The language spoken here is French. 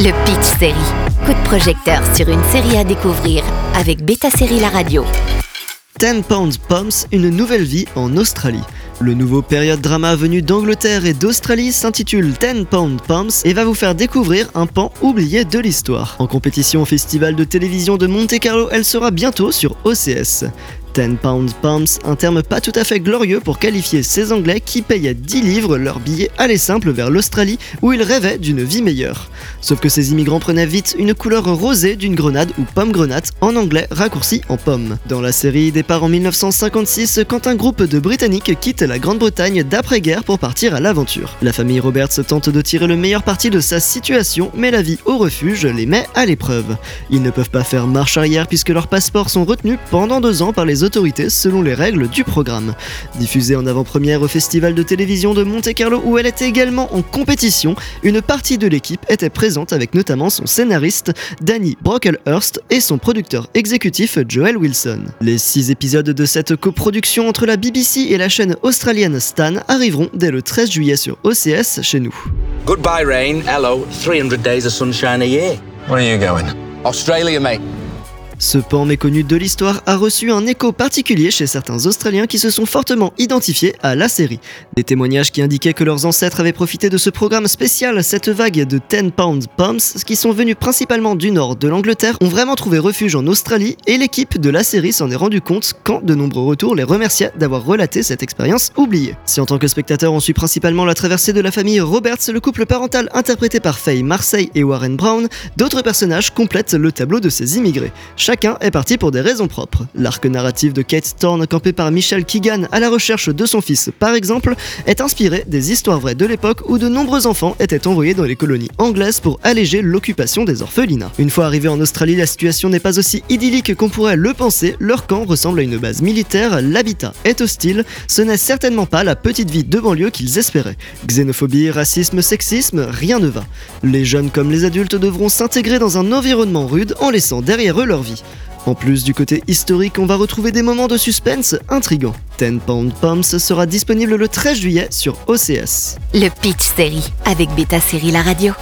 Le Pitch Série. Coup de projecteur sur une série à découvrir avec Beta Série La Radio. 10 Pounds Pumps, une nouvelle vie en Australie. Le nouveau période drama venu d'Angleterre et d'Australie s'intitule 10 Pound Pumps et va vous faire découvrir un pan oublié de l'histoire. En compétition au festival de télévision de Monte Carlo, elle sera bientôt sur OCS. 10 Pound Pumps, un terme pas tout à fait glorieux pour qualifier ces Anglais qui payent à 10 livres leur billet aller simple vers l'Australie où ils rêvaient d'une vie meilleure. Sauf que ces immigrants prenaient vite une couleur rosée d'une grenade ou pomme grenade en anglais raccourci en pomme. Dans la série départ en 1956 quand un groupe de Britanniques quitte la Grande-Bretagne d'après-guerre pour partir à l'aventure. La famille Roberts tente de tirer le meilleur parti de sa situation mais la vie au refuge les met à l'épreuve. Ils ne peuvent pas faire marche arrière puisque leurs passeports sont retenus pendant deux ans par les autorités selon les règles du programme. Diffusée en avant-première au festival de télévision de Monte Carlo où elle était également en compétition, une partie de l'équipe était présente avec notamment son scénariste Danny Brocklehurst et son producteur exécutif Joel Wilson. Les six épisodes de cette coproduction entre la BBC et la chaîne australienne Stan arriveront dès le 13 juillet sur OCS chez nous. Goodbye, rain. Hello. 300 days of sunshine a year. Where are you going? Australia, mate. Ce pan méconnu de l'histoire a reçu un écho particulier chez certains Australiens qui se sont fortement identifiés à la série. Des témoignages qui indiquaient que leurs ancêtres avaient profité de ce programme spécial, cette vague de 10 Pound Pumps, qui sont venus principalement du nord de l'Angleterre, ont vraiment trouvé refuge en Australie et l'équipe de la série s'en est rendu compte quand de nombreux retours les remerciaient d'avoir relaté cette expérience oubliée. Si en tant que spectateur on suit principalement la traversée de la famille Roberts, le couple parental interprété par Faye Marseille et Warren Brown, d'autres personnages complètent le tableau de ces immigrés. Chacun est parti pour des raisons propres. L'arc narratif de Kate Thorne, campé par Michelle Keegan à la recherche de son fils, par exemple, est inspiré des histoires vraies de l'époque où de nombreux enfants étaient envoyés dans les colonies anglaises pour alléger l'occupation des orphelinats. Une fois arrivés en Australie, la situation n'est pas aussi idyllique qu'on pourrait le penser. Leur camp ressemble à une base militaire, l'habitat est hostile, ce n'est certainement pas la petite vie de banlieue qu'ils espéraient. Xénophobie, racisme, sexisme, rien ne va. Les jeunes comme les adultes devront s'intégrer dans un environnement rude en laissant derrière eux leur vie. En plus du côté historique, on va retrouver des moments de suspense intrigants. 10 Pound Pumps sera disponible le 13 juillet sur OCS. Le Pitch Série avec Beta Série La Radio.